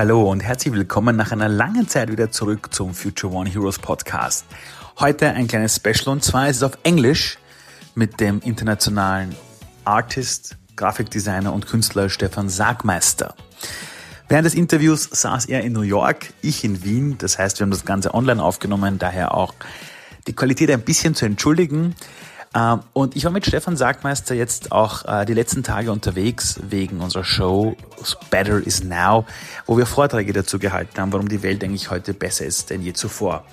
Hallo und herzlich willkommen nach einer langen Zeit wieder zurück zum Future One Heroes Podcast. Heute ein kleines Special und zwar ist es auf Englisch mit dem internationalen Artist, Grafikdesigner und Künstler Stefan Sagmeister. Während des Interviews saß er in New York, ich in Wien. Das heißt, wir haben das Ganze online aufgenommen, daher auch die Qualität ein bisschen zu entschuldigen. Ähm, und ich war mit Stefan Sagmeister jetzt auch äh, die letzten Tage unterwegs wegen unserer Show Better is Now, wo wir Vorträge dazu gehalten haben, warum die Welt eigentlich heute besser ist denn je zuvor.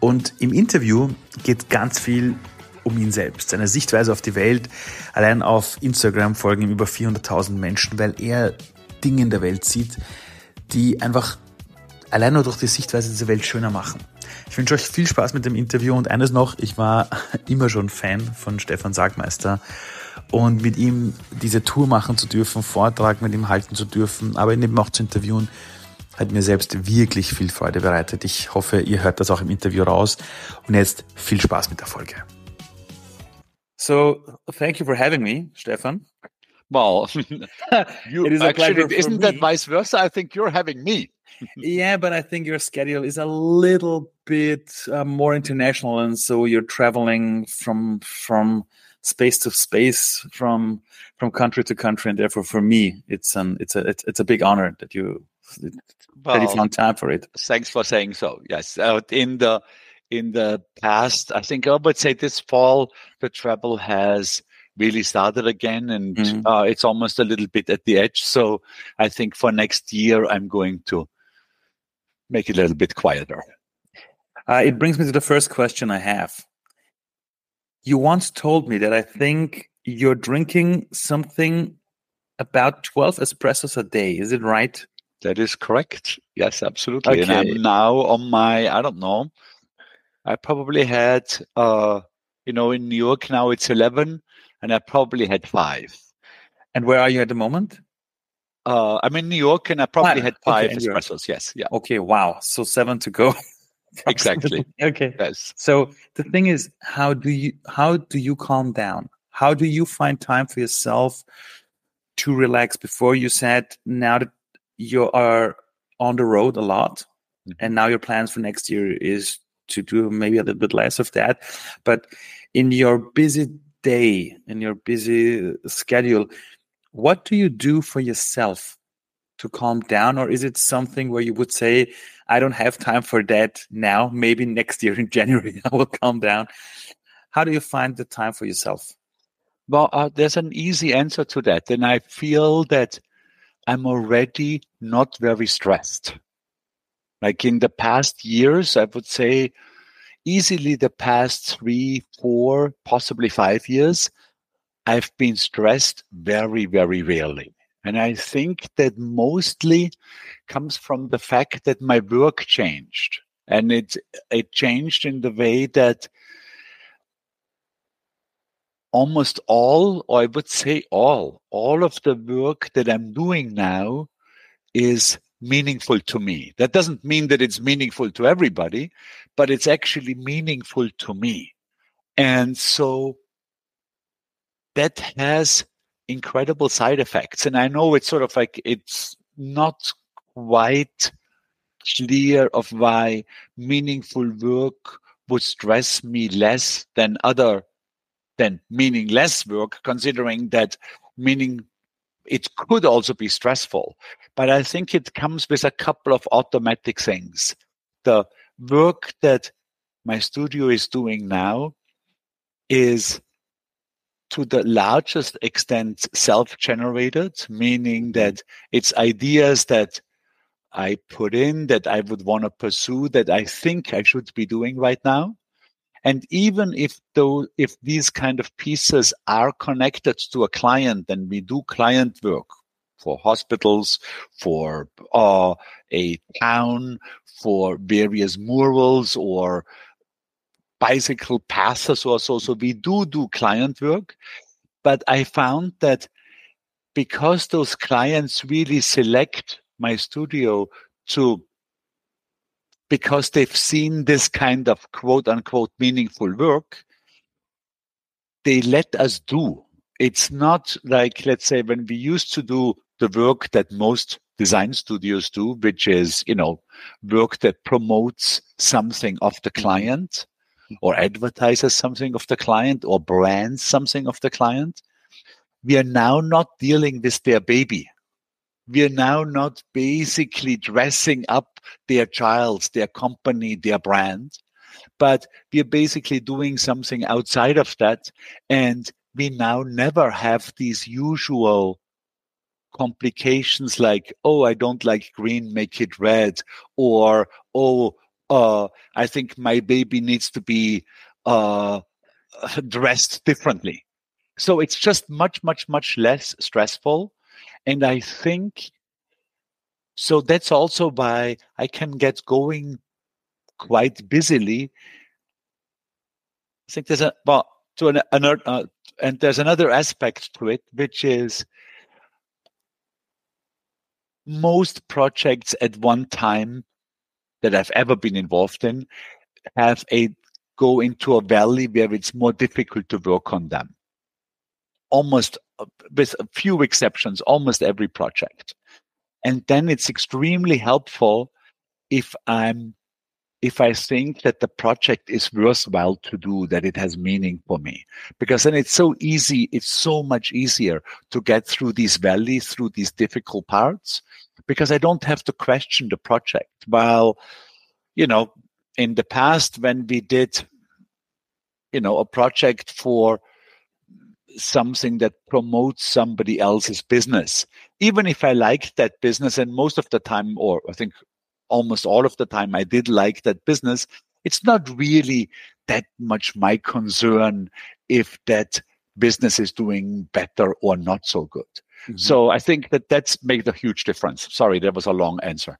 Und im Interview geht ganz viel um ihn selbst, seine Sichtweise auf die Welt. Allein auf Instagram folgen ihm über 400.000 Menschen, weil er Dinge in der Welt sieht, die einfach allein nur durch die Sichtweise dieser Welt schöner machen. Ich wünsche euch viel Spaß mit dem Interview und eines noch, ich war immer schon Fan von Stefan Sagmeister und mit ihm diese Tour machen zu dürfen, Vortrag mit ihm halten zu dürfen, aber ihn eben auch zu interviewen, hat mir selbst wirklich viel Freude bereitet. Ich hoffe, ihr hört das auch im Interview raus und jetzt viel Spaß mit der Folge. So, thank you for having me, Stefan. Well, you, actually, isn't that vice versa? I think you're having me. Yeah, but I think your schedule is a little bit uh, more international, and so you're traveling from from space to space, from from country to country, and therefore, for me, it's an it's a it's, it's a big honor that you well, that you found time for it. Thanks for saying so. Yes, uh, in the in the past, I think I would say this fall the travel has really started again and mm-hmm. uh, it's almost a little bit at the edge so i think for next year i'm going to make it a little bit quieter. Uh, it brings me to the first question I have. You once told me that I think you're drinking something about 12 espressos a day. Is it right? That is correct. Yes, absolutely. Okay. And I'm now on my, I don't know, I probably had, uh, you know, in New York now it's 11, and I probably had five. And where are you at the moment? Uh, I'm in New York, and I probably had five okay, espressos. Yes, yeah. Okay, wow. So seven to go. exactly. okay. Yes. So the thing is, how do you how do you calm down? How do you find time for yourself to relax? Before you said now that you are on the road a lot, mm-hmm. and now your plans for next year is to do maybe a little bit less of that. But in your busy day, in your busy schedule, what do you do for yourself to calm down? Or is it something where you would say i don't have time for that now. Maybe next year in january i will calm down. How do you find the time for yourself? Well uh, there's an easy answer to that and i feel that i'm already not very stressed. Like in the past years i would say easily the past three four possibly five years I've been stressed very, very rarely. And I think that mostly comes from the fact that my work changed. And it, it changed in the way that almost all, or I would say all, all of the work that I'm doing now is meaningful to me. That doesn't mean that it's meaningful to everybody, but it's actually meaningful to me. And so that has incredible side effects. And I know it's sort of like it's not quite clear of why meaningful work would stress me less than other than meaningless work, considering that meaning it could also be stressful. But I think it comes with a couple of automatic things. The work that my studio is doing now is to the largest extent self-generated, meaning that it's ideas that I put in that I would want to pursue that I think I should be doing right now. And even if though if these kind of pieces are connected to a client, then we do client work for hospitals, for uh, a town, for various murals or bicycle passes or so. So we do do client work, but I found that because those clients really select my studio to because they've seen this kind of quote unquote meaningful work, they let us do. It's not like, let's say, when we used to do the work that most design studios do, which is, you know, work that promotes something of the client or advertises something of the client or brands something of the client. We are now not dealing with their baby. We are now not basically dressing up their child, their company, their brand, but we are basically doing something outside of that. And we now never have these usual complications like, oh, I don't like green, make it red, or oh, uh, I think my baby needs to be uh, dressed differently. So it's just much, much, much less stressful. And I think so that's also why I can get going quite busily. I think there's a, well, to an, another, uh, and there's another aspect to it, which is most projects at one time that I've ever been involved in have a go into a valley where it's more difficult to work on them. Almost, uh, with a few exceptions, almost every project. And then it's extremely helpful if I'm if I think that the project is worthwhile to do, that it has meaning for me. Because then it's so easy, it's so much easier to get through these valleys, through these difficult parts, because I don't have to question the project. While, you know, in the past, when we did, you know, a project for something that promotes somebody else's business, even if I liked that business, and most of the time, or I think almost all of the time, I did like that business, it's not really that much my concern if that business is doing better or not so good. Mm-hmm. So I think that that's made a huge difference. Sorry, that was a long answer.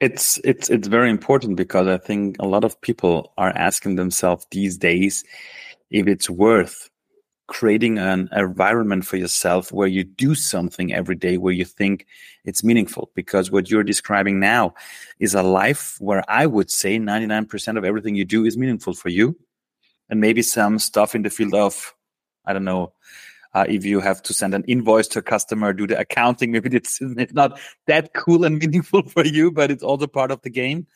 It's it's it's very important because I think a lot of people are asking themselves these days if it's worth creating an environment for yourself where you do something every day where you think it's meaningful because what you're describing now is a life where I would say 99% of everything you do is meaningful for you and maybe some stuff in the field of I don't know uh, if you have to send an invoice to a customer, do the accounting, maybe it's, it's not that cool and meaningful for you, but it's also part of the game.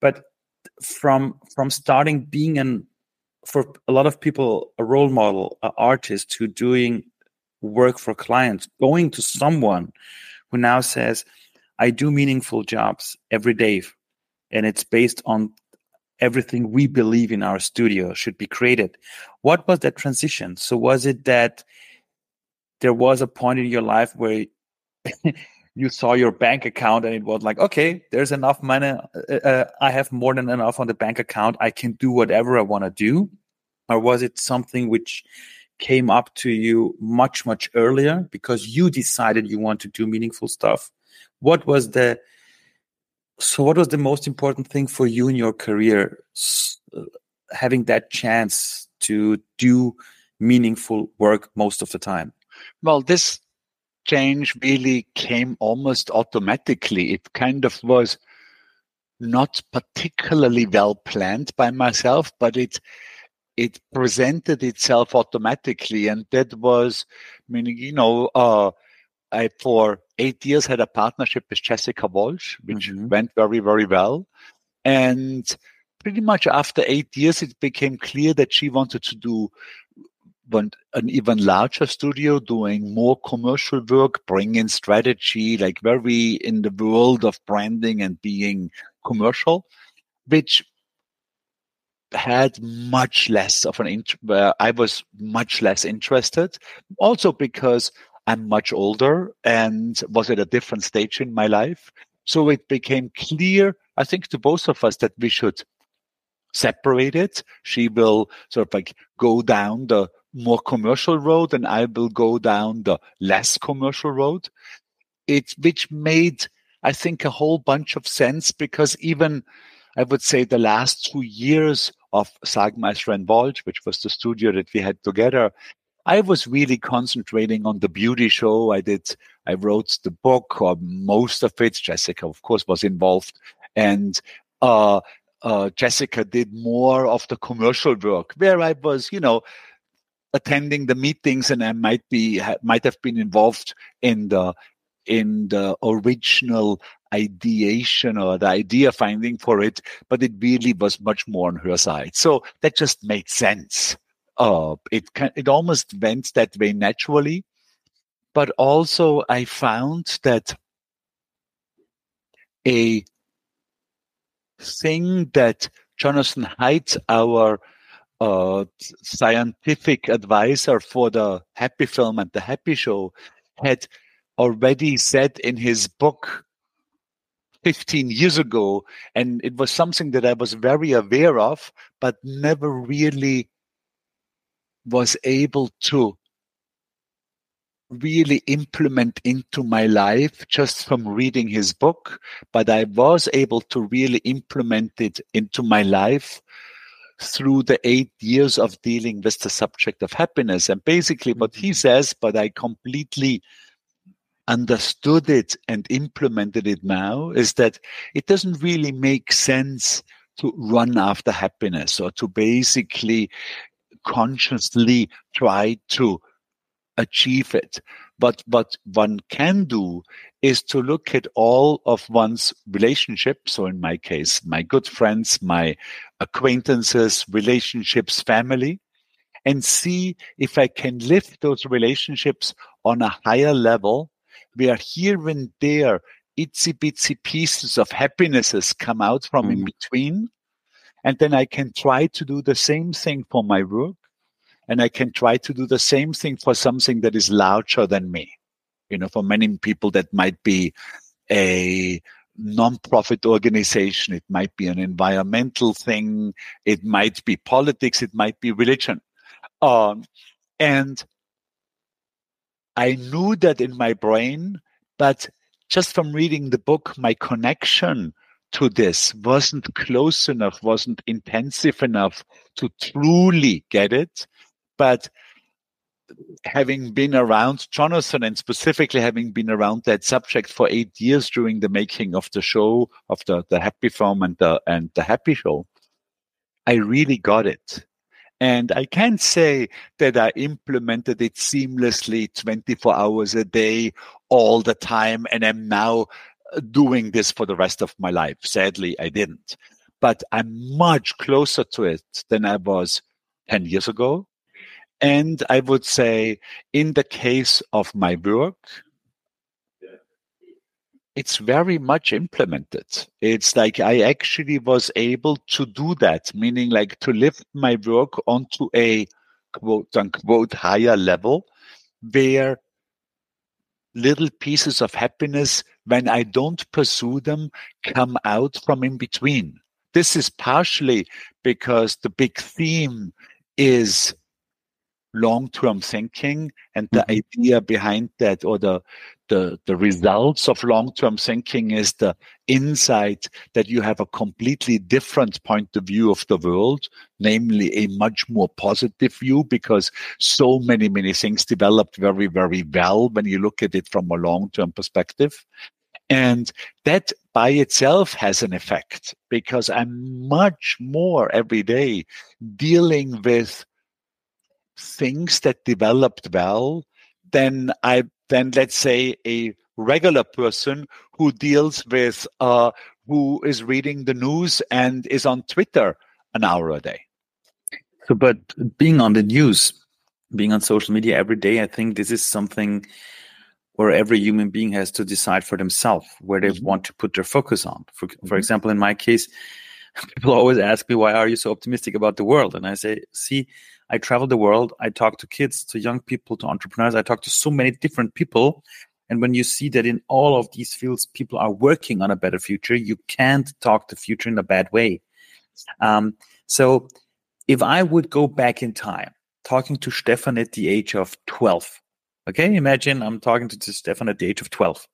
But from from starting being an for a lot of people a role model, an artist who doing work for clients, going to someone who now says, "I do meaningful jobs every day," and it's based on everything we believe in our studio should be created. What was that transition? So was it that there was a point in your life where you saw your bank account and it was like, okay, there's enough money. Uh, uh, I have more than enough on the bank account. I can do whatever I want to do. Or was it something which came up to you much, much earlier because you decided you want to do meaningful stuff? What was the, so what was the most important thing for you in your career? Uh, having that chance to do meaningful work most of the time? Well, this change really came almost automatically. It kind of was not particularly well planned by myself, but it it presented itself automatically, and that was meaning you know uh, I for eight years had a partnership with Jessica Walsh, which mm-hmm. went very very well, and pretty much after eight years, it became clear that she wanted to do want an even larger studio doing more commercial work, bring in strategy, like very in the world of branding and being commercial, which had much less of an int- where I was much less interested. Also because I'm much older and was at a different stage in my life. So it became clear, I think, to both of us that we should separate it. She will sort of like go down the more commercial road and I will go down the less commercial road. It, which made, I think, a whole bunch of sense because even I would say the last two years of Sagmeister and which was the studio that we had together, I was really concentrating on the beauty show. I did, I wrote the book or most of it. Jessica, of course, was involved. And, uh, uh, Jessica did more of the commercial work where I was, you know, attending the meetings and I might be might have been involved in the in the original ideation or the idea finding for it, but it really was much more on her side. So that just made sense. Uh, it can, it almost went that way naturally, but also I found that a thing that Jonathan Haidt, our uh, scientific advisor for the Happy Film and the Happy Show, had already said in his book 15 years ago. And it was something that I was very aware of, but never really was able to really implement into my life just from reading his book, but I was able to really implement it into my life through the eight years of dealing with the subject of happiness. And basically, what he mm-hmm. says, but I completely understood it and implemented it now, is that it doesn't really make sense to run after happiness or to basically consciously try to achieve it. But what one can do is to look at all of one's relationships. So in my case, my good friends, my acquaintances, relationships, family, and see if I can lift those relationships on a higher level where here and there itsy bitsy pieces of happinesses come out from mm. in between. And then I can try to do the same thing for my work and I can try to do the same thing for something that is larger than me. You know, for many people, that might be a non-profit organization. It might be an environmental thing. It might be politics. It might be religion. Um, and I knew that in my brain, but just from reading the book, my connection to this wasn't close enough, wasn't intensive enough to truly get it. But having been around Jonathan and specifically having been around that subject for eight years during the making of the show, of the, the Happy Film and the, and the Happy Show, I really got it. And I can't say that I implemented it seamlessly 24 hours a day all the time and am now uh, doing this for the rest of my life. Sadly, I didn't. But I'm much closer to it than I was 10 years ago, and I would say, in the case of my work, it's very much implemented. It's like I actually was able to do that, meaning like to lift my work onto a quote unquote higher level where little pieces of happiness, when I don't pursue them, come out from in between. This is partially because the big theme is long-term thinking and the mm-hmm. idea behind that or the, the the results of long-term thinking is the insight that you have a completely different point of view of the world namely a much more positive view because so many many things developed very very well when you look at it from a long-term perspective and that by itself has an effect because I'm much more every day dealing with things that developed well than I than let's say a regular person who deals with uh, who is reading the news and is on Twitter an hour a day. So, but being on the news, being on social media every day, I think this is something where every human being has to decide for themselves where they mm-hmm. want to put their focus on. For, for mm-hmm. example, in my case, people always ask me, why are you so optimistic about the world? And I say, see, I travel the world. I talk to kids, to young people, to entrepreneurs. I talk to so many different people. And when you see that in all of these fields, people are working on a better future, you can't talk the future in a bad way. Um, so if I would go back in time, talking to Stefan at the age of 12, okay, imagine I'm talking to Stefan at the age of 12.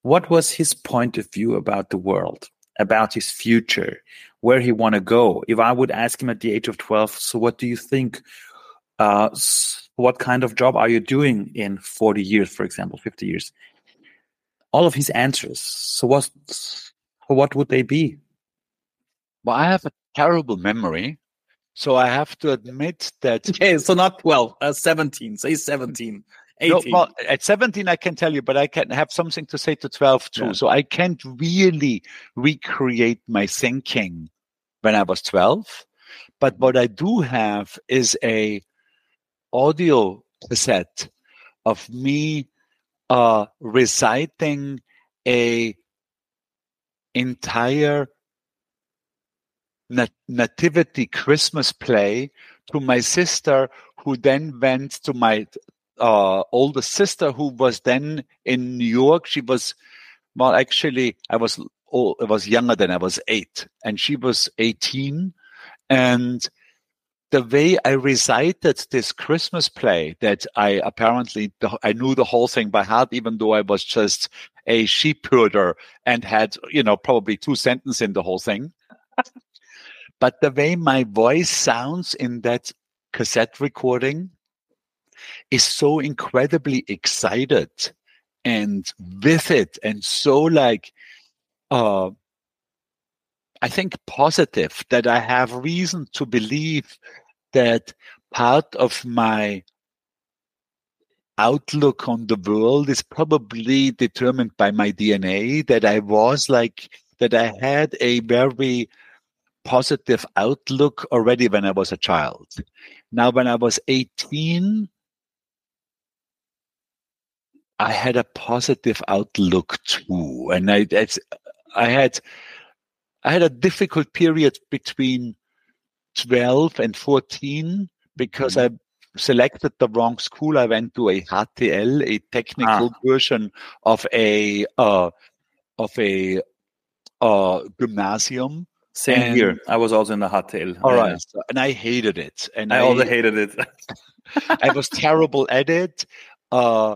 What was his point of view about the world? About his future, where he want to go. If I would ask him at the age of 12, so what do you think? Uh, what kind of job are you doing in 40 years, for example, 50 years? All of his answers. So what, what would they be? Well, I have a terrible memory. So I have to admit that. Okay, so not 12, uh, 17. Say 17. No, well, at 17, I can tell you, but I can have something to say to 12 too. Yeah. So I can't really recreate my thinking when I was 12. But what I do have is a audio cassette of me uh, reciting a entire nat- nativity Christmas play to my sister, who then went to my uh, older sister, who was then in New York. She was, well, actually, I was, oh, I was younger than I was eight, and she was 18. And the way I recited this Christmas play that I apparently, I knew the whole thing by heart, even though I was just a sheep herder and had, you know, probably two sentences in the whole thing. but the way my voice sounds in that cassette recording is so incredibly excited and with it and so like uh I think positive that I have reason to believe that part of my outlook on the world is probably determined by my DNA that I was like that I had a very positive outlook already when I was a child. Now when I was 18 I had a positive outlook too and I I had I had a difficult period between 12 and 14 because mm-hmm. I selected the wrong school. I went to a HTL, a technical ah. version of a uh, of a uh, gymnasium. Same and, here. I was also in the HTL. All right, so, and I hated it. And I, I also hated it. I was terrible at it. Uh,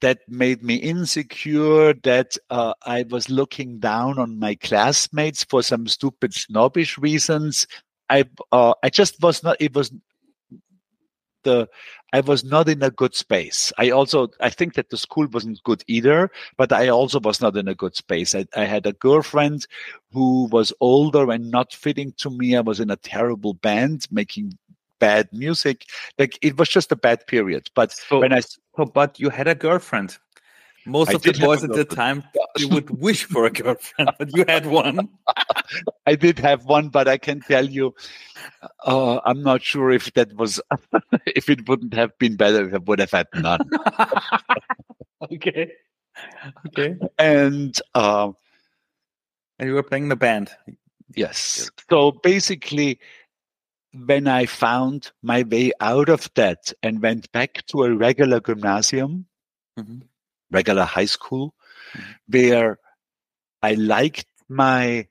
that made me insecure, that uh, I was looking down on my classmates for some stupid snobbish reasons. I uh, I just was not. It was the I was not in a good space. I also I think that the school wasn't good either, but I also was not in a good space. I, I had a girlfriend who was older and not fitting to me. I was in a terrible band making bad music. Like it was just a bad period. But so, when I so, but you had a girlfriend. Most I of the boys at the time you would wish for a girlfriend, but you had one. I did have one, but I can tell you, uh, I'm not sure if that was if it wouldn't have been better if I would have had none. okay, okay, and uh, and you were playing the band. Yes. So basically, when I found my way out of that and went back to a regular gymnasium, mm-hmm. regular high school, mm-hmm. where I liked my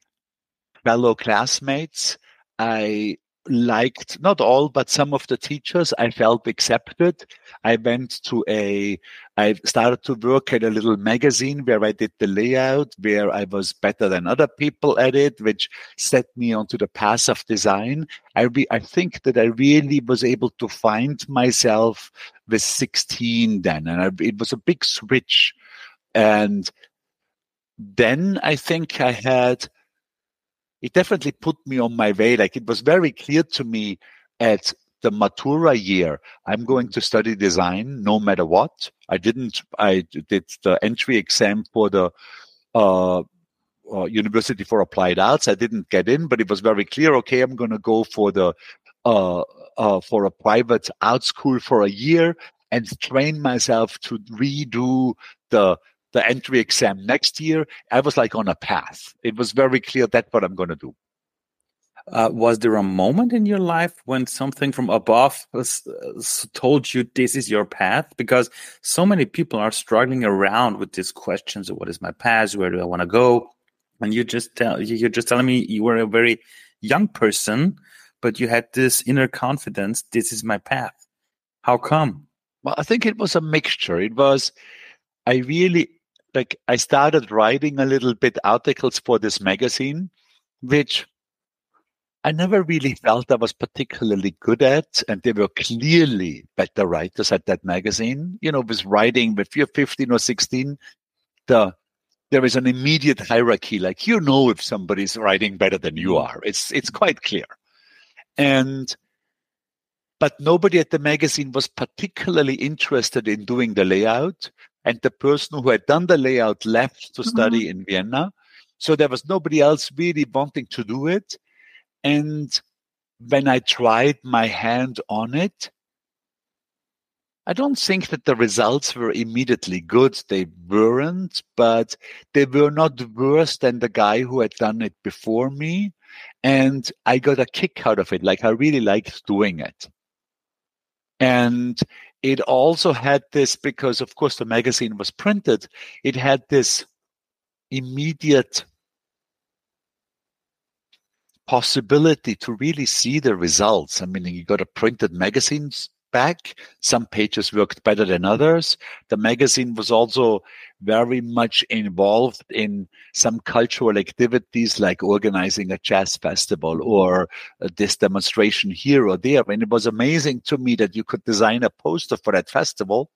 fellow classmates. I liked not all, but some of the teachers. I felt accepted. I went to a, I started to work at a little magazine where I did the layout, where I was better than other people at it, which set me onto the path of design. I, re, I think that I really was able to find myself with 16 then. And I, it was a big switch. And then I think I had it definitely put me on my way. Like it was very clear to me at the Matura year, I'm going to study design no matter what. I didn't, I did the entry exam for the, uh, uh, University for Applied Arts. I didn't get in, but it was very clear. Okay, I'm going to go for the uh, uh, for a private art school for a year and train myself to redo the the entry exam next year, I was like on a path. It was very clear that's what I'm going to do. Uh, was there a moment in your life when something from above was, uh, told you this is your path? Because so many people are struggling around with these questions of what is my path, where do I want to go, and you just tell you're just telling me you were a very young person, but you had this inner confidence. This is my path. How come? Well, I think it was a mixture. It was I really like I started writing a little bit articles for this magazine, which I never really felt I was particularly good at. And they were clearly better writers at that magazine. You know, with writing, if you're 15 or 16, the there is an immediate hierarchy. Like you know if somebody's writing better than you are. It's it's quite clear. And but nobody at the magazine was particularly interested in doing the layout. And the person who had done the layout left to study mm-hmm. in Vienna. So there was nobody else really wanting to do it. And when I tried my hand on it, I don't think that the results were immediately good. They weren't, but they were not worse than the guy who had done it before me. And I got a kick out of it. Like I really liked doing it. And it also had this, because of course the magazine was printed, it had this immediate possibility to really see the results. I mean, you got a printed magazines back. Some pages worked better than others. The magazine was also very much involved in some cultural activities like organizing a jazz festival or this demonstration here or there. And it was amazing to me that you could design a poster for that festival.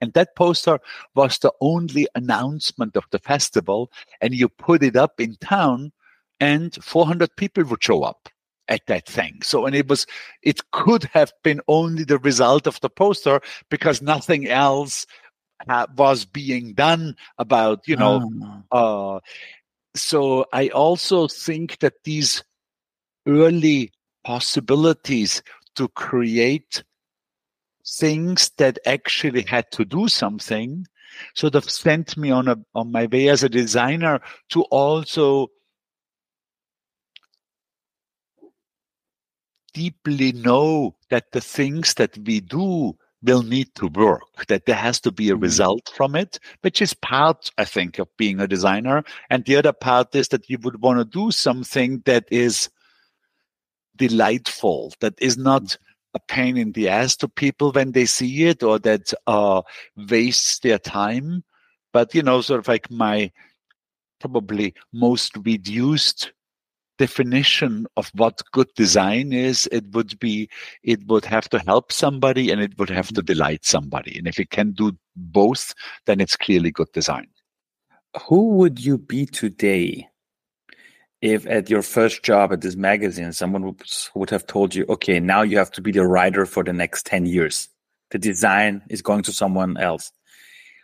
And that poster was the only announcement of the festival. And you put it up in town and 400 people would show up at that thing. So, and it was, it could have been only the result of the poster because nothing else uh, was being done about, you know, oh. uh, so I also think that these early possibilities to create things that actually had to do something sort of sent me on a on my way as a designer to also deeply know that the things that we do will need to work, that there has to be a mm-hmm. result from it, which is part, I think, of being a designer. And the other part is that you would want to do something that is delightful, that is not mm-hmm. a pain in the ass to people when they see it or that uh, wastes their time. But, you know, sort of like my probably most reduced definition of what good design is, it would be, it would have to help somebody and it would have to delight somebody. And if it can do both, then it's clearly good design. Who would you be today if at your first job at this magazine, someone would, would have told you, okay, now you have to be the writer for the next 10 years. The design is going to someone else.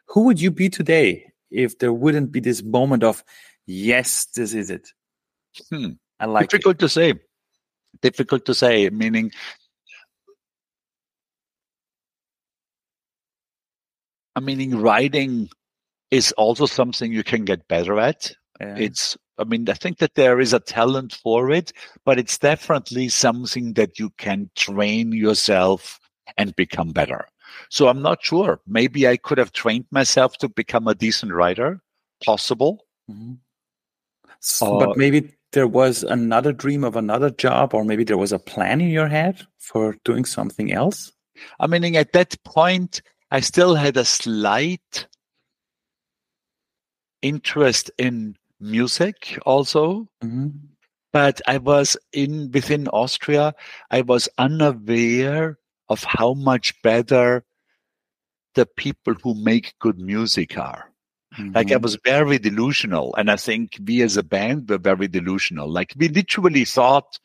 Who would you be today if there wouldn't be this moment of, yes, this is it? Hmm. I like difficult to say. Difficult to say. Meaning, I mean, writing is also something you can get better at. Yeah. It's, I mean, I think that there is a talent for it, but it's definitely something that you can train yourself and become better. So I'm not sure. Maybe I could have trained myself to become a decent writer. Possible. Mm-hmm. So, uh, but maybe there was another dream of another job, or maybe there was a plan in your head for doing something else? I mean, at that point, I still had a slight interest in music also. Mm-hmm. But I was in within Austria, I was unaware of how much better the people who make good music are. Mm-hmm. Like I mm-hmm. was very delusional. And I think we as a band were very delusional. Like we literally thought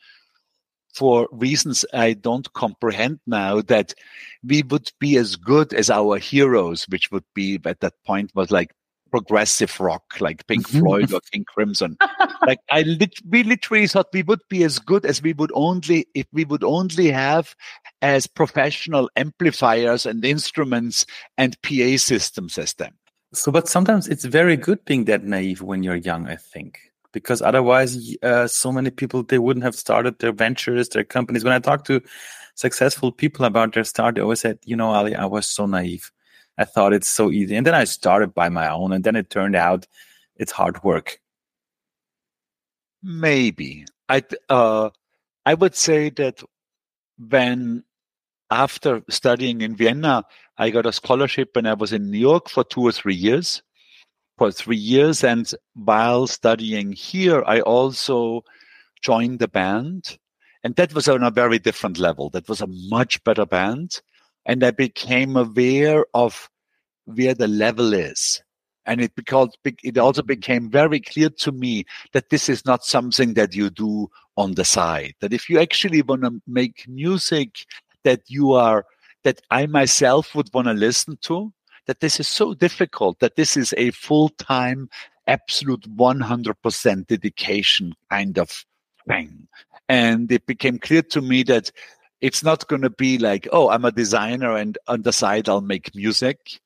for reasons I don't comprehend now that we would be as good as our heroes, which would be at that point was like progressive rock, like Pink mm-hmm. Floyd or King Crimson. like I lit- we literally thought we would be as good as we would only if we would only have as professional amplifiers and instruments and PA systems as them. So, but sometimes it's very good being that naive when you're young, I think, because otherwise, uh, so many people they wouldn't have started their ventures, their companies. When I talk to successful people about their start, they always said, "You know, Ali, I was so naive. I thought it's so easy, and then I started by my own, and then it turned out it's hard work." Maybe I, uh, I would say that when after studying in Vienna, I got a scholarship when I was in New York for two or three years. For three years. And while studying here, I also joined the band. And that was on a very different level. That was a much better band. And I became aware of where the level is. And it because it also became very clear to me that this is not something that you do on the side. That if you actually want to make music that you are, that I myself would want to listen to, that this is so difficult, that this is a full time, absolute 100% dedication kind of thing. And it became clear to me that it's not going to be like, oh, I'm a designer and on the side I'll make music.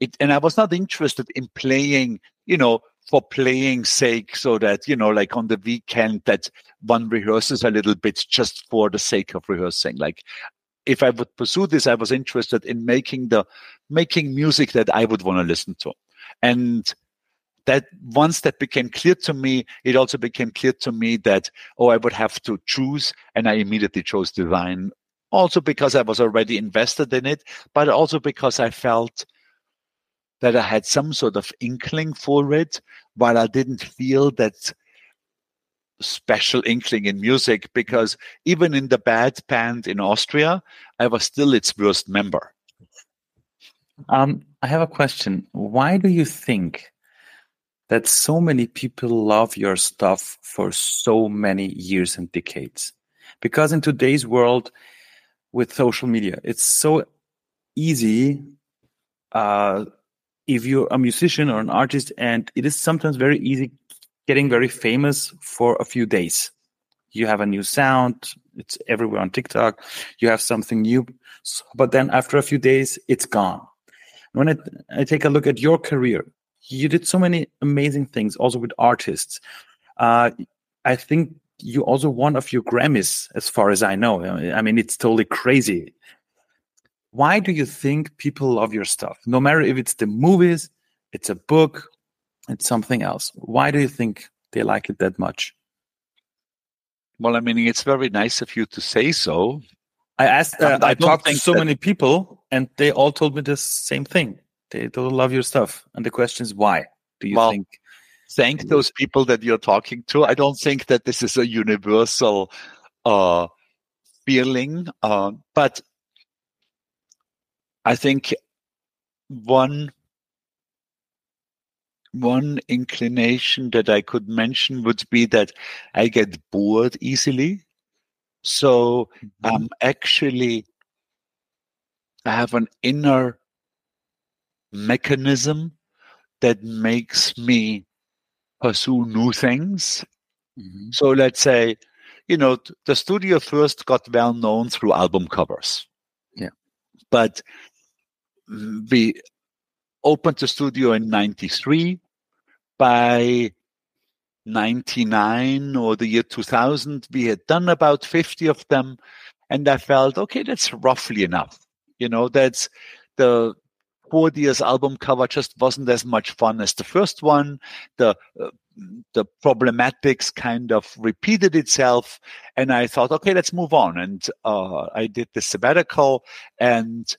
It, and I was not interested in playing, you know, for playing sake so that you know like on the weekend that one rehearses a little bit just for the sake of rehearsing like if i would pursue this i was interested in making the making music that i would want to listen to. And that once that became clear to me it also became clear to me that oh i would have to choose and i immediately chose design. Also because i was already invested in it but also because i felt that I had some sort of inkling for it, while I didn't feel that special inkling in music because even in the bad band in Austria, I was still its worst member. Um, I have a question. Why do you think that so many people love your stuff for so many years and decades? Because in today's world with social media, it's so easy uh, if you're a musician or an artist and it is sometimes very easy getting very famous for a few days. You have a new sound it's everywhere on tiktok you have something new but then after a few days it's gone. When I, I take a look at your career you did so many amazing things also with artists. Uh, i think you also won a few grammys as far as i know. I mean it's totally crazy. Why do you think people love your stuff? No matter if it's the movies, it's a book, it's something else. Why do you think they like it that much? Well, I mean, it's very nice of you to say so. I asked, uh, I, I talked to so that... many people, and they all told me the same thing. They don't love your stuff, and the question is why? Do you well, think? Thank those people that you're talking to. I don't think that this is a universal uh, feeling, uh, but I think one one inclination that I could mention would be that I get bored easily. So mm-hmm. um, actually, I have an inner mechanism that makes me pursue new things. Mm-hmm. So let's say, you know, the studio first got well known through album covers. Yeah. But we opened the studio in 93 by 99 or the year 2000 we had done about 50 of them and i felt okay that's roughly enough. You know that's the four years album cover just wasn't as much fun as the first one. The uh, the problematics kind of repeated itself and i thought okay let's move on. And uh, i did the sabbatical and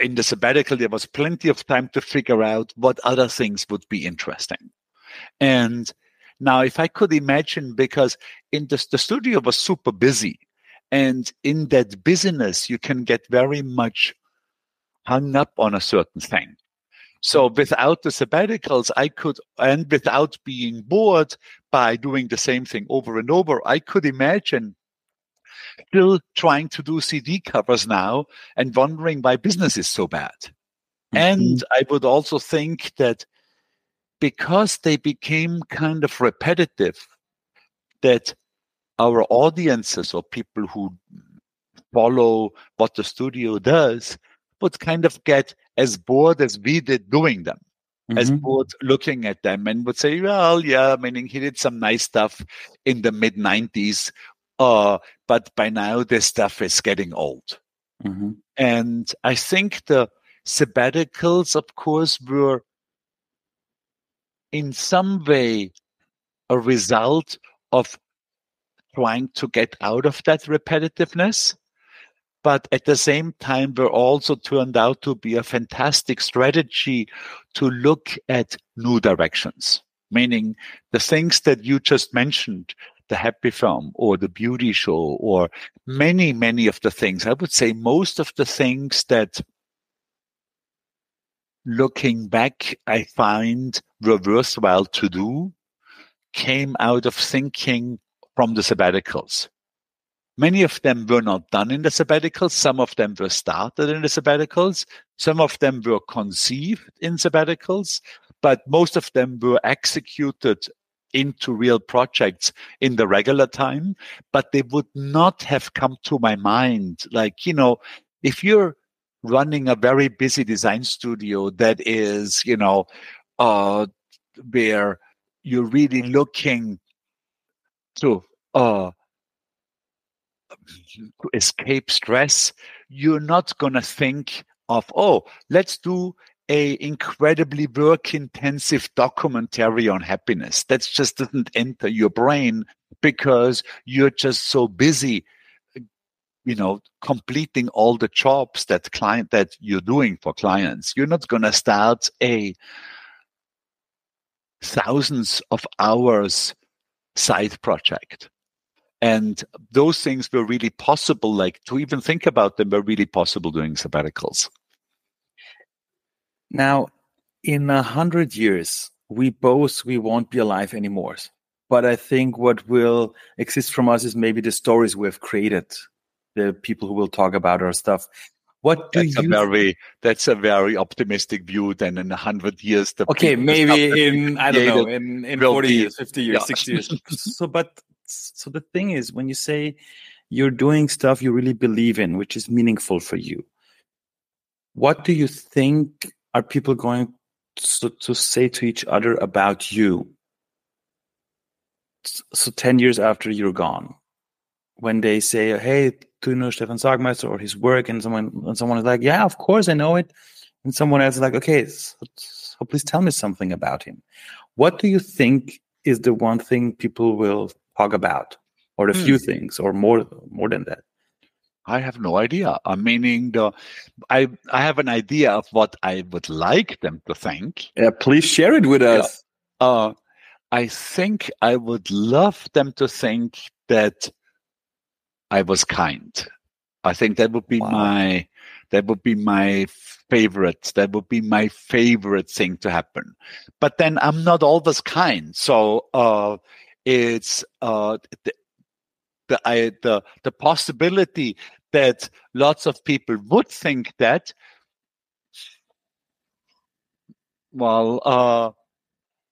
in the sabbatical, there was plenty of time to figure out what other things would be interesting. And now, if I could imagine, because in the, the studio was super busy, and in that busyness, you can get very much hung up on a certain thing. So without the sabbaticals, I could, and without being bored by doing the same thing over and over, I could imagine still trying to do CD covers now and wondering why business is so bad. Mm-hmm. And I would also think that because they became kind of repetitive, that our audiences or people who follow what the studio does would kind of get as bored as we did doing them. Mm-hmm. As bored looking at them and would say, well, yeah, meaning he did some nice stuff in the mid 90s uh, but by now this stuff is getting old. Mm-hmm. And I think the sabbaticals, of course, were in some way a result of trying to get out of that repetitiveness. But at the same time, were also turned out to be a fantastic strategy to look at new directions meaning the things that you just mentioned the happy film or the beauty show or many, many of the things. I would say most of the things that looking back, I find were worthwhile to do came out of thinking from the sabbaticals. Many of them were not done in the sabbaticals. Some of them were started in the sabbaticals. Some of them were conceived in sabbaticals, but most of them were executed into real projects in the regular time, but they would not have come to my mind. Like, you know, if you're running a very busy design studio that is, you know, uh, where you're really looking to uh, to escape stress, you're not going to think of, oh, let's do a incredibly work intensive documentary on happiness. That just doesn't enter your brain because you're just so busy you know completing all the jobs that client that you're doing for clients you're not going to start a thousands of hours side project and those things were really possible, like to even think about them were really possible doing sabbaticals. Now, in a hundred years, we both we won't be alive anymore. But I think what will exist from us is maybe the stories we have created, the people who will talk about our stuff. What do that's you? A very, that's a very optimistic view. Then in a hundred years, the okay, maybe in I don't know, in in forty be, years, fifty years, yeah. sixty years. so, but so the thing is when you say you're doing stuff you really believe in which is meaningful for you what do you think are people going to, to say to each other about you? So 10 years after you're gone when they say hey do you know stefan sagmeister or his work? and someone and someone is like yeah of course i know it. And someone else is like okay so, so please tell me something about him. What do you think is the one thing people will talk about, or a hmm. few things, or more more than that? I have no idea. I meaning the, I I have an idea of what I would like them to think. Yeah, please share it with us. Yeah. Uh, I think I would love them to think that I was kind. I think that would be wow. my that would be my favorite. That would be my favorite thing to happen. But then I'm not always kind. So uh, it's uh, the the, I, the the possibility that lots of people would think that well uh,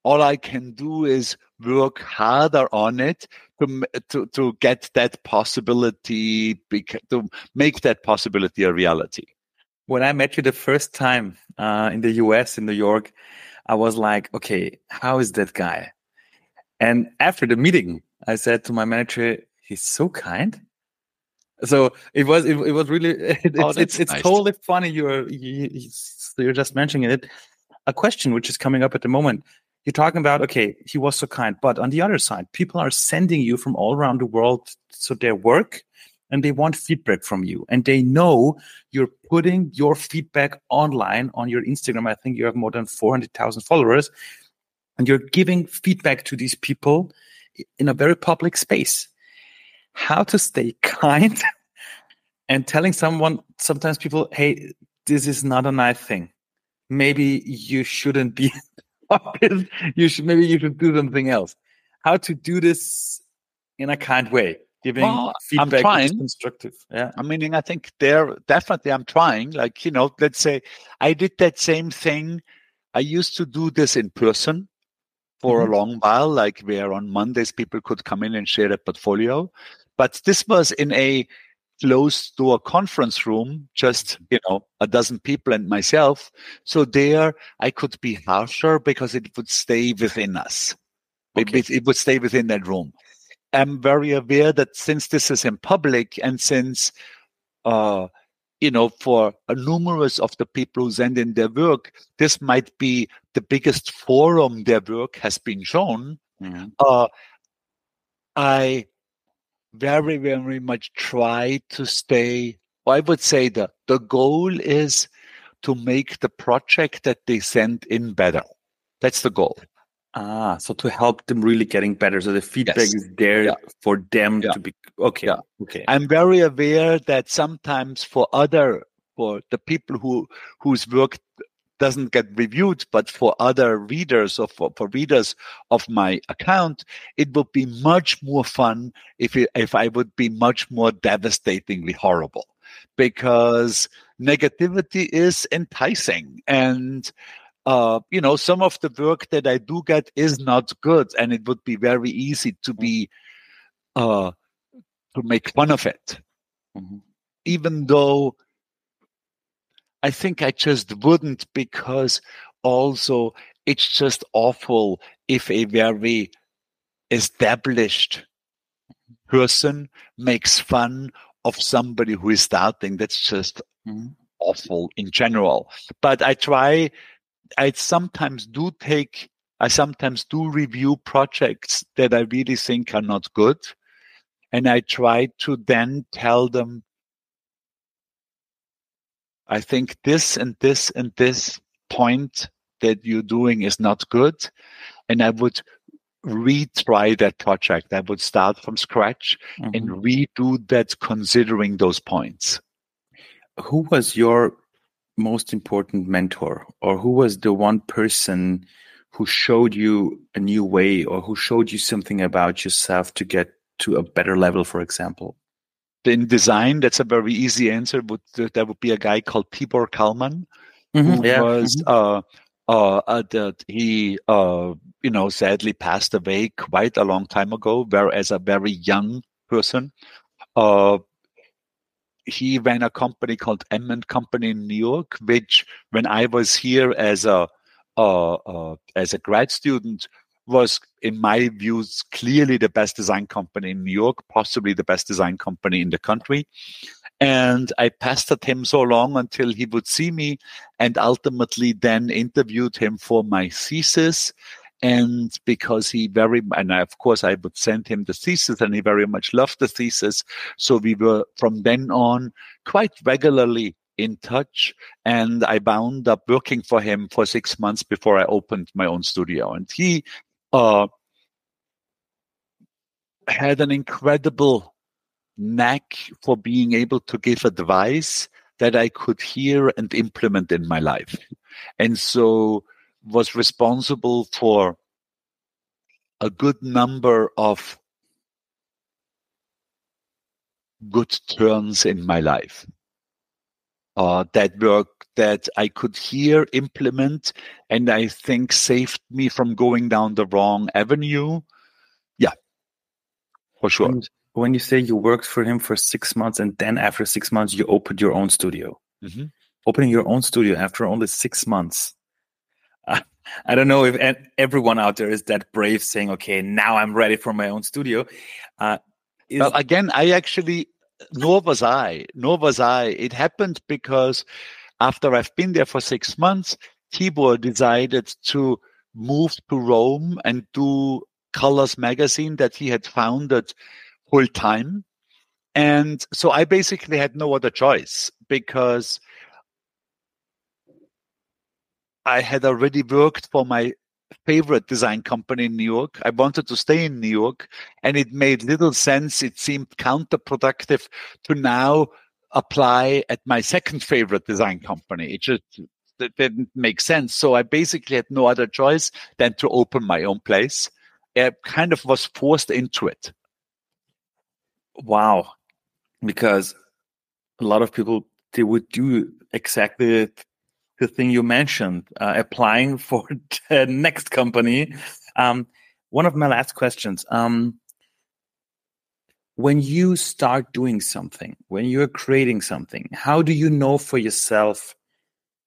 all I can do is work harder on it to to to get that possibility to make that possibility a reality. When I met you the first time uh, in the U.S. in New York, I was like, okay, how is that guy? And after the meeting, I said to my manager, "He's so kind." So it was it, it was really it, oh, it's it's, it's nice. totally funny. You're you, you're just mentioning it. A question which is coming up at the moment. You're talking about okay, he was so kind, but on the other side, people are sending you from all around the world so their work and they want feedback from you and they know you're putting your feedback online on your instagram i think you have more than 400000 followers and you're giving feedback to these people in a very public space. How to stay kind and telling someone, sometimes people, hey, this is not a nice thing. Maybe you shouldn't be you should maybe you should do something else. How to do this in a kind way, giving well, feedback I'm trying. constructive. Yeah. I mean, I think there definitely I'm trying. Like, you know, let's say I did that same thing. I used to do this in person for mm-hmm. a long while, like where on Mondays people could come in and share a portfolio. But this was in a closed door conference room, just, you know, a dozen people and myself. So there I could be harsher because it would stay within us. Okay. It, it would stay within that room. I'm very aware that since this is in public and since, uh, you know, for a numerous of the people who send in their work, this might be the biggest forum their work has been shown. Mm-hmm. Uh, I very, very much try to stay. I would say the the goal is to make the project that they send in better. That's the goal. Ah, so to help them really getting better. So the feedback yes. is there yeah. for them yeah. to be okay. Yeah. Okay. I'm very aware that sometimes for other for the people who whose work doesn't get reviewed, but for other readers or for, for readers of my account, it would be much more fun if it, if I would be much more devastatingly horrible because negativity is enticing and uh, you know, some of the work that I do get is not good, and it would be very easy to be uh, to make fun of it, mm-hmm. even though I think I just wouldn't because also it's just awful if a very established person makes fun of somebody who is starting. That's just mm-hmm. awful in general. But I try, I sometimes do take, I sometimes do review projects that I really think are not good. And I try to then tell them I think this and this and this point that you're doing is not good. And I would retry that project. I would start from scratch mm-hmm. and redo that considering those points. Who was your most important mentor, or who was the one person who showed you a new way, or who showed you something about yourself to get to a better level, for example? In design, that's a very easy answer. Would there would be a guy called Tibor Kalman, mm-hmm, who yeah. was mm-hmm. uh, uh, uh, that he uh, you know sadly passed away quite a long time ago, whereas a very young person. Uh, he ran a company called M and Company in New York, which when I was here as a uh, uh, as a grad student was, in my views, clearly the best design company in New York, possibly the best design company in the country. And I pestered him so long until he would see me and ultimately then interviewed him for my thesis. And because he very, and I, of course I would send him the thesis and he very much loved the thesis. So we were from then on quite regularly in touch and I wound up working for him for six months before I opened my own studio. And he uh, had an incredible knack for being able to give advice that I could hear and implement in my life. And so was responsible for a good number of good turns in my life uh, that work that I could hear implement, and I think saved me from going down the wrong avenue. Yeah, for sure. When, when you say you worked for him for six months, and then after six months you opened your own studio, mm-hmm. opening your own studio after only six months. I don't know if everyone out there is that brave, saying, "Okay, now I'm ready for my own studio." Uh, well, again, I actually nor was I. Nor was I. It happened because after I've been there for six months, Tibor decided to move to Rome and do Colors magazine that he had founded full time. And so I basically had no other choice because I had already worked for my favorite design company in New York. I wanted to stay in New York and it made little sense. It seemed counterproductive to now apply at my second favorite design company. It just it didn't make sense. So I basically had no other choice than to open my own place. I kind of was forced into it. Wow. Because a lot of people they would do exactly the thing you mentioned, uh, applying for the next company. Um, one of my last questions. Um, when you start doing something, when you're creating something, how do you know for yourself,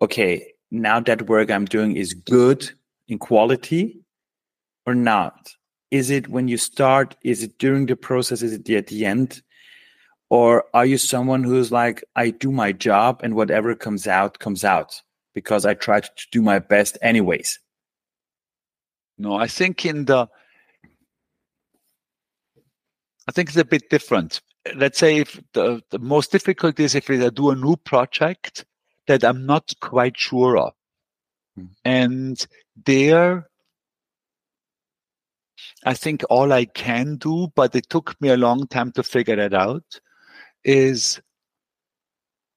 okay, now that work I'm doing is good in quality or not? Is it when you start? Is it during the process? Is it at the end? Or are you someone who's like, I do my job and whatever comes out, comes out? Because I tried to do my best anyways. No, I think in the I think it's a bit different. Let's say if the, the most difficult is if I do a new project that I'm not quite sure of. Mm. And there I think all I can do, but it took me a long time to figure that out, is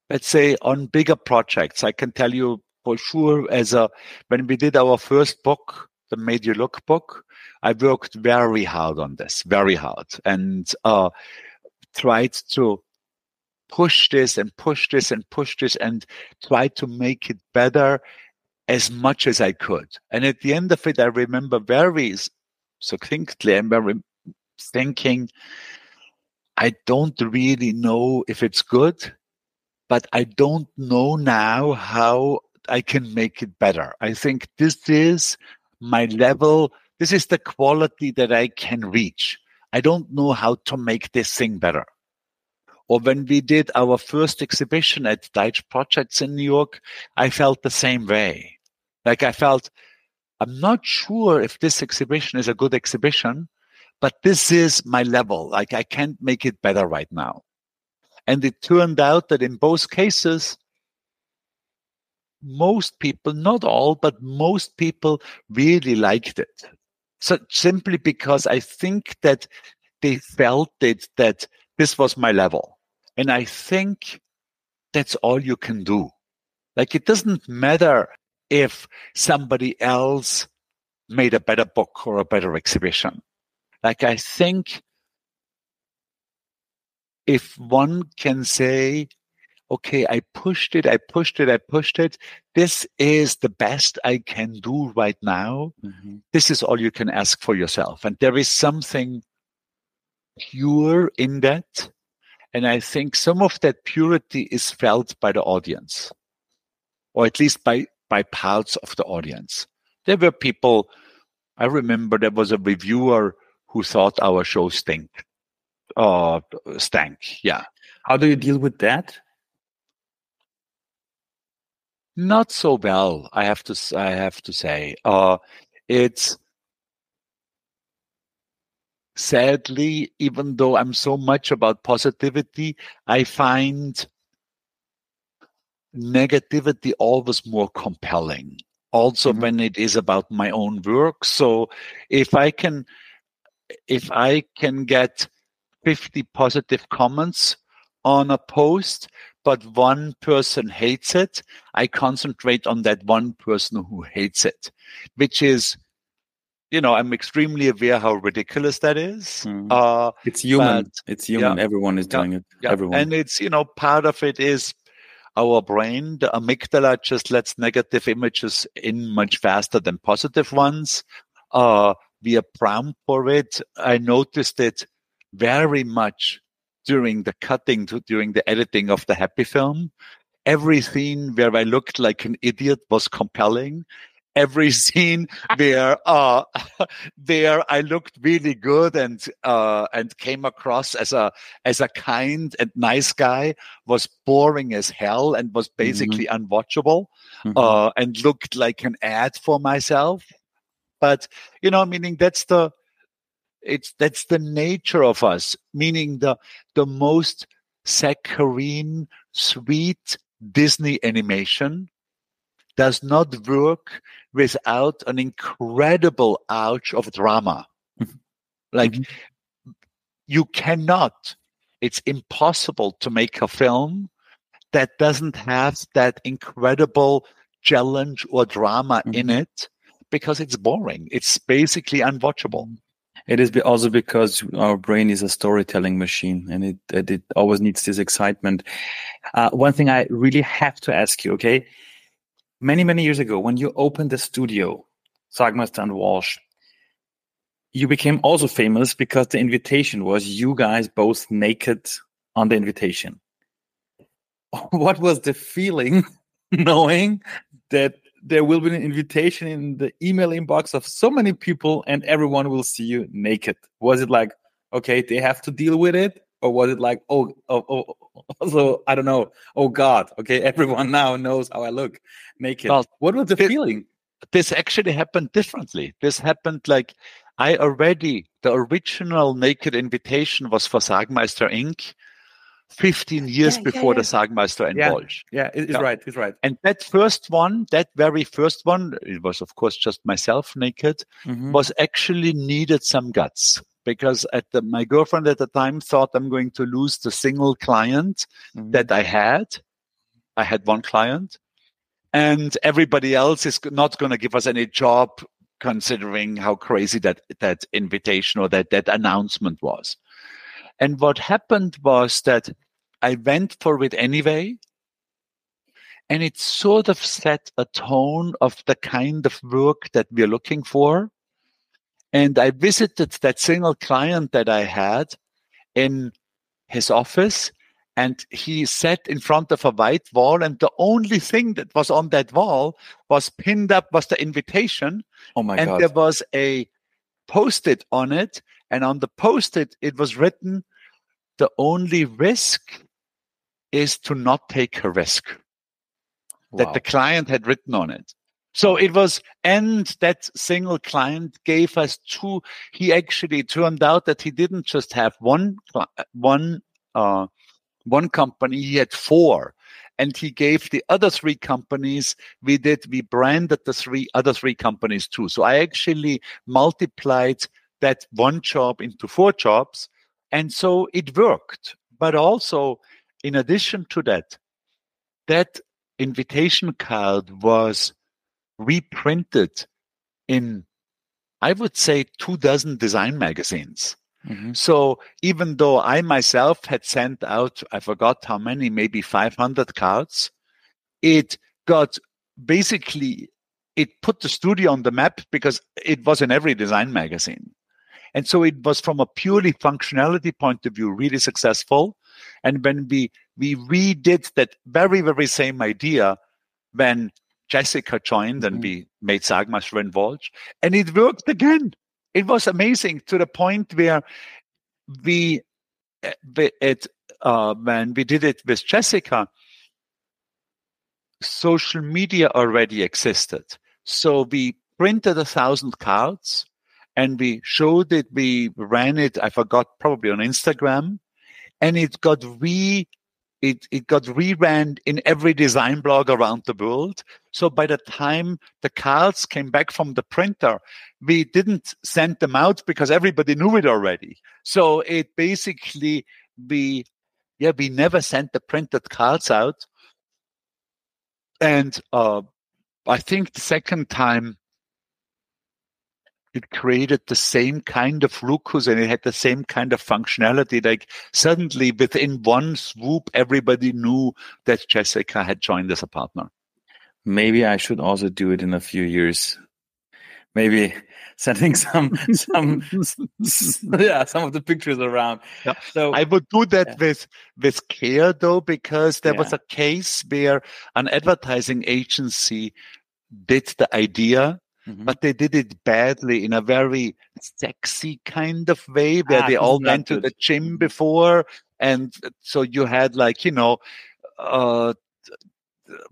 let's say on bigger projects, I can tell you for sure as a when we did our first book, the Made You Look book, I worked very hard on this, very hard, and uh, tried to push this and push this and push this and try to make it better as much as I could. And at the end of it, I remember very succinctly, I remember thinking, I don't really know if it's good, but I don't know now how I can make it better. I think this is my level. This is the quality that I can reach. I don't know how to make this thing better. Or when we did our first exhibition at Deitch Projects in New York, I felt the same way. Like I felt, I'm not sure if this exhibition is a good exhibition, but this is my level. Like I can't make it better right now. And it turned out that in both cases, most people, not all, but most people really liked it. So simply because I think that they felt it, that this was my level. And I think that's all you can do. Like it doesn't matter if somebody else made a better book or a better exhibition. Like I think if one can say, okay, I pushed it, I pushed it, I pushed it. This is the best I can do right now. Mm-hmm. This is all you can ask for yourself. And there is something pure in that. And I think some of that purity is felt by the audience, or at least by, by parts of the audience. There were people, I remember there was a reviewer who thought our show stink. Uh, stank. Yeah. How do you deal with that? Not so well, I have to. I have to say, uh, it's sadly, even though I'm so much about positivity, I find negativity always more compelling. Also, mm-hmm. when it is about my own work. So, if I can, if I can get 50 positive comments on a post, but one person hates it, I concentrate on that one person who hates it, which is, you know, I'm extremely aware how ridiculous that is. Mm. Uh, it's human. But, it's human. Yeah, Everyone is doing yeah, it. Yeah. Everyone. And it's, you know, part of it is our brain, the amygdala just lets negative images in much faster than positive ones. Uh, we are primed for it. I noticed it very much during the cutting, to, during the editing of the happy film. Every scene where I looked like an idiot was compelling. Every scene where uh, there I looked really good and uh, and came across as a as a kind and nice guy was boring as hell and was basically mm-hmm. unwatchable mm-hmm. Uh, and looked like an ad for myself. But you know, meaning that's the it's that's the nature of us, meaning the the most saccharine, sweet Disney animation does not work without an incredible ouch of drama. Mm-hmm. Like mm-hmm. you cannot, it's impossible to make a film that doesn't have that incredible challenge or drama mm-hmm. in it because it's boring. It's basically unwatchable. It is also because our brain is a storytelling machine and it, it, it always needs this excitement. Uh, one thing I really have to ask you, okay? Many, many years ago, when you opened the studio, Sagmeister and Walsh, you became also famous because the invitation was you guys both naked on the invitation. What was the feeling knowing that there will be an invitation in the email inbox of so many people and everyone will see you naked. Was it like okay they have to deal with it? Or was it like oh oh, oh so i don't know. Oh god. Okay everyone now knows how i look naked. Well, what was the this, feeling? this actually happened differently. This happened like i already the original naked invitation was for sagmeister inc 15 years yeah, before yeah, yeah. the Sagmeister and yeah. Walsh. Yeah, it's yeah. right. It's right. And that first one, that very first one, it was of course just myself naked, mm-hmm. was actually needed some guts because at the, my girlfriend at the time thought I'm going to lose the single client mm-hmm. that I had. I had one client and everybody else is not going to give us any job considering how crazy that that invitation or that that announcement was and what happened was that i went for it anyway and it sort of set a tone of the kind of work that we're looking for. And i visited that single client that i had in his office and he sat in front of a white wall and the only thing that was on that wall was pinned up was the invitation. Oh my and god. there was a post-it on it and on the post-it it was written the only risk is to not take a risk wow. that the client had written on it so it was and that single client gave us two he actually turned out that he didn't just have one one uh, one company, he had four. And he gave the other three companies, we did, we branded the three other three companies too. So I actually multiplied that one job into four jobs. And so it worked. But also, in addition to that, that invitation card was reprinted in, I would say, two dozen design magazines. Mm-hmm. So even though I myself had sent out, I forgot how many, maybe 500 cards, it got basically, it put the studio on the map because it was in every design magazine. And so it was from a purely functionality point of view, really successful. And when we, we redid that very, very same idea when Jessica joined mm-hmm. and we made Sagmeister Walsh and it worked again it was amazing to the point where we eh, it uh, when we did it with Jessica, social media already existed. So we printed a thousand cards and we showed it. We ran it. I forgot probably on Instagram, and it got re it, it got reran in every design blog around the world. So by the time the cards came back from the printer, we didn't send them out because everybody knew it already. So it basically, we, yeah, we never sent the printed cards out. And uh, I think the second time it created the same kind of ruckus and it had the same kind of functionality. Like suddenly within one swoop, everybody knew that Jessica had joined as a partner. Maybe I should also do it in a few years. Maybe sending some some yeah some of the pictures around. Yeah. So I would do that yeah. with with care though because there yeah. was a case where an advertising agency did the idea Mm-hmm. But they did it badly in a very sexy kind of way where ah, they all went to the gym mm-hmm. before. And so you had like, you know, uh,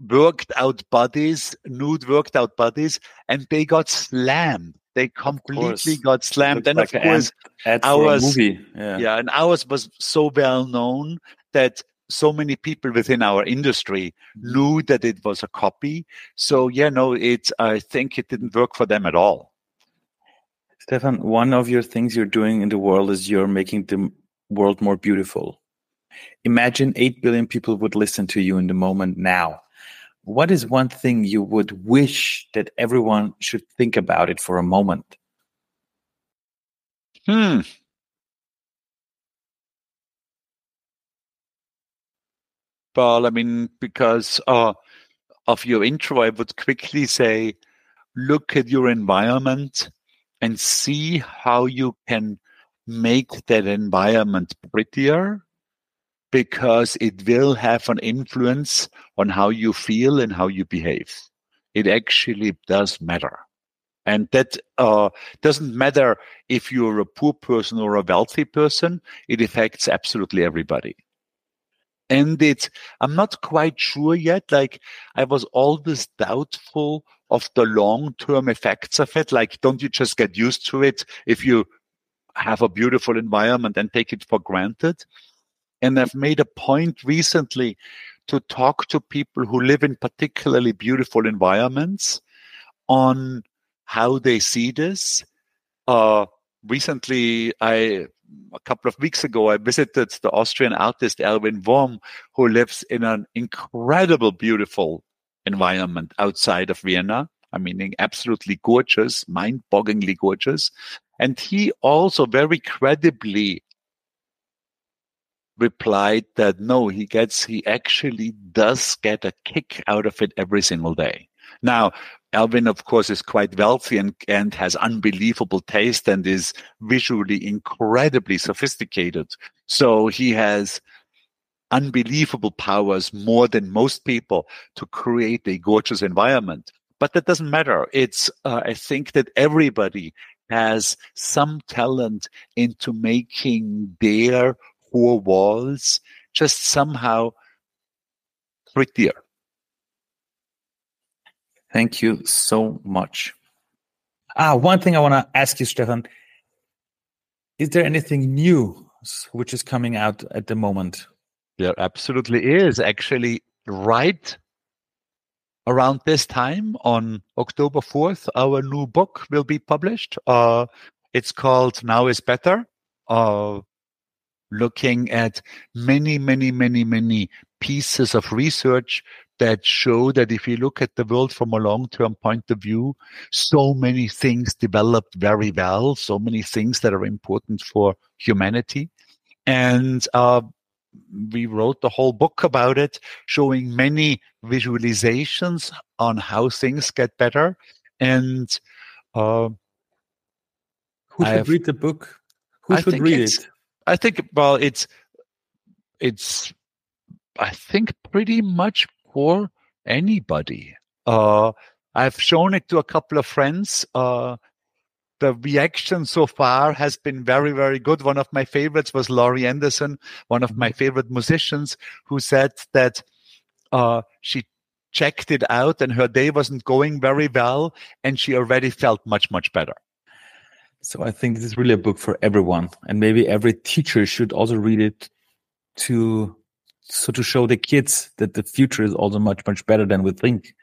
worked out bodies, nude worked out bodies, and they got slammed. They completely got slammed. And like of course, ours, yeah. yeah, and ours was so well known that so many people within our industry mm-hmm. knew that it was a copy. So yeah, no, it's I think it didn't work for them at all. Stefan, one of your things you're doing in the world is you're making the world more beautiful. Imagine 8 billion people would listen to you in the moment now. What is one thing you would wish that everyone should think about it for a moment? Hmm. Paul. I mean, because uh, of your intro, I would quickly say, look at your environment and see how you can make that environment prettier because it will have an influence on how you feel and how you behave. It actually does matter. And that uh, doesn't matter if you're a poor person or a wealthy person. It affects absolutely everybody and it's i'm not quite sure yet like i was always doubtful of the long term effects of it. Like don't you just get used to it if you have a beautiful environment and take it for granted? And i've made a point recently to talk to people who live in particularly beautiful environments on how they see this. Uh, recently i a couple of weeks ago, I visited the Austrian artist Erwin Wurm, who lives in an incredible, beautiful environment outside of Vienna. I mean, absolutely gorgeous, mind bogglingly gorgeous. And he also very credibly replied that no, he gets, he actually does get a kick out of it every single day. Now, Erwin, of course, is quite wealthy and, and has unbelievable taste and is visually incredibly sophisticated. So he has unbelievable powers more than most people to create a gorgeous environment. But that doesn't matter. It's, uh, I think that everybody has some talent into making their four walls just somehow prettier. Thank you so much. Ah, one thing I want to ask you, Stefan. Is there anything new which is coming out at the moment? There absolutely is. Actually, right around this time on October 4th, our new book will be published. Uh, it's called Now is Better. Uh, looking at many, many, many, many pieces of research that show that if you look at the world from a long-term point of view, so many things developed very well, so many things that are important for humanity. And uh, we wrote the whole book about it, showing many visualizations on how things get better. And uh, who should have, read the book? Who should read it? I think well, it's it's I think pretty much for anybody. Uh, I've shown it to a couple of friends. Uh, the reaction so far has been very, very good. One of my favorites was Laurie Anderson, one of my favorite musicians, who said that uh, she checked it out and her day wasn't going very well, and she already felt much, much better. So I think this is really a book for everyone, and maybe every teacher should also read it to so to show the kids that the future is also much much better than we think.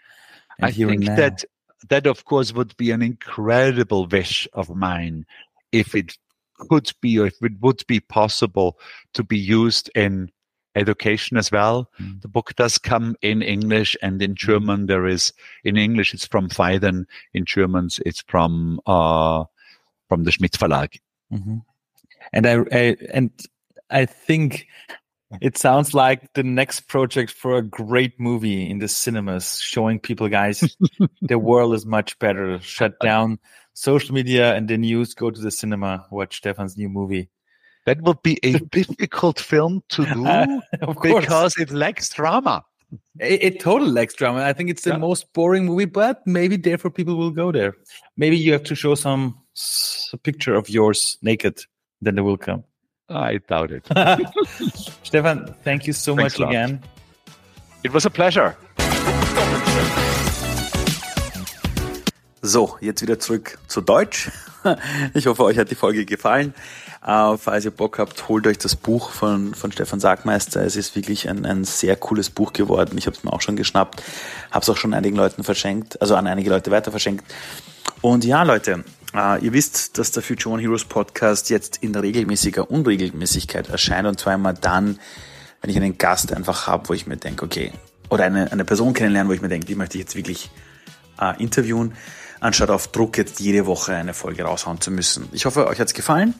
I think that that of course would be an incredible wish of mine if it could be or if it would be possible to be used in education as well. Mm. The book does come in English and in mm-hmm. German. There is in English it's from Phaidon, In German it's from uh, from the Schmidt Verlag. Mm-hmm. And I, I and I think it sounds like the next project for a great movie in the cinemas, showing people, guys, the world is much better. Shut down social media and the news. Go to the cinema. Watch Stefan's new movie. That would be a difficult film to do uh, because it lacks drama. It, it, totally lacks drama. I think it's the yeah. most boring movie, but maybe therefore people will go there. Maybe you have to show some a picture of yours naked, then they will come. I doubt it. Stefan, thank you so Thanks much again. It was a pleasure. So, jetzt wieder zurück zu Deutsch. Ich hoffe, euch hat die Folge gefallen. Uh, falls ihr Bock habt, holt euch das Buch von, von Stefan Sagmeister. Es ist wirklich ein, ein sehr cooles Buch geworden. Ich habe es mir auch schon geschnappt, habe es auch schon einigen Leuten verschenkt, also an einige Leute weiter verschenkt. Und ja, Leute, Uh, ihr wisst, dass der Future One Heroes Podcast jetzt in regelmäßiger Unregelmäßigkeit erscheint und zwar immer dann, wenn ich einen Gast einfach habe, wo ich mir denke, okay, oder eine, eine Person kennenlernen, wo ich mir denke, die möchte ich jetzt wirklich uh, interviewen, anstatt auf Druck jetzt jede Woche eine Folge raushauen zu müssen. Ich hoffe, euch hat's gefallen.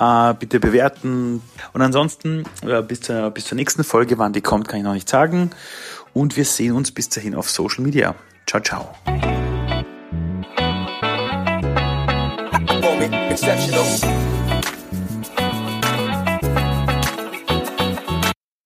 Uh, bitte bewerten. Und ansonsten, bis, zur, bis zur nächsten Folge, wann die kommt, kann ich noch nicht sagen. Und wir sehen uns bis dahin auf Social Media. Ciao, ciao. Exceptional.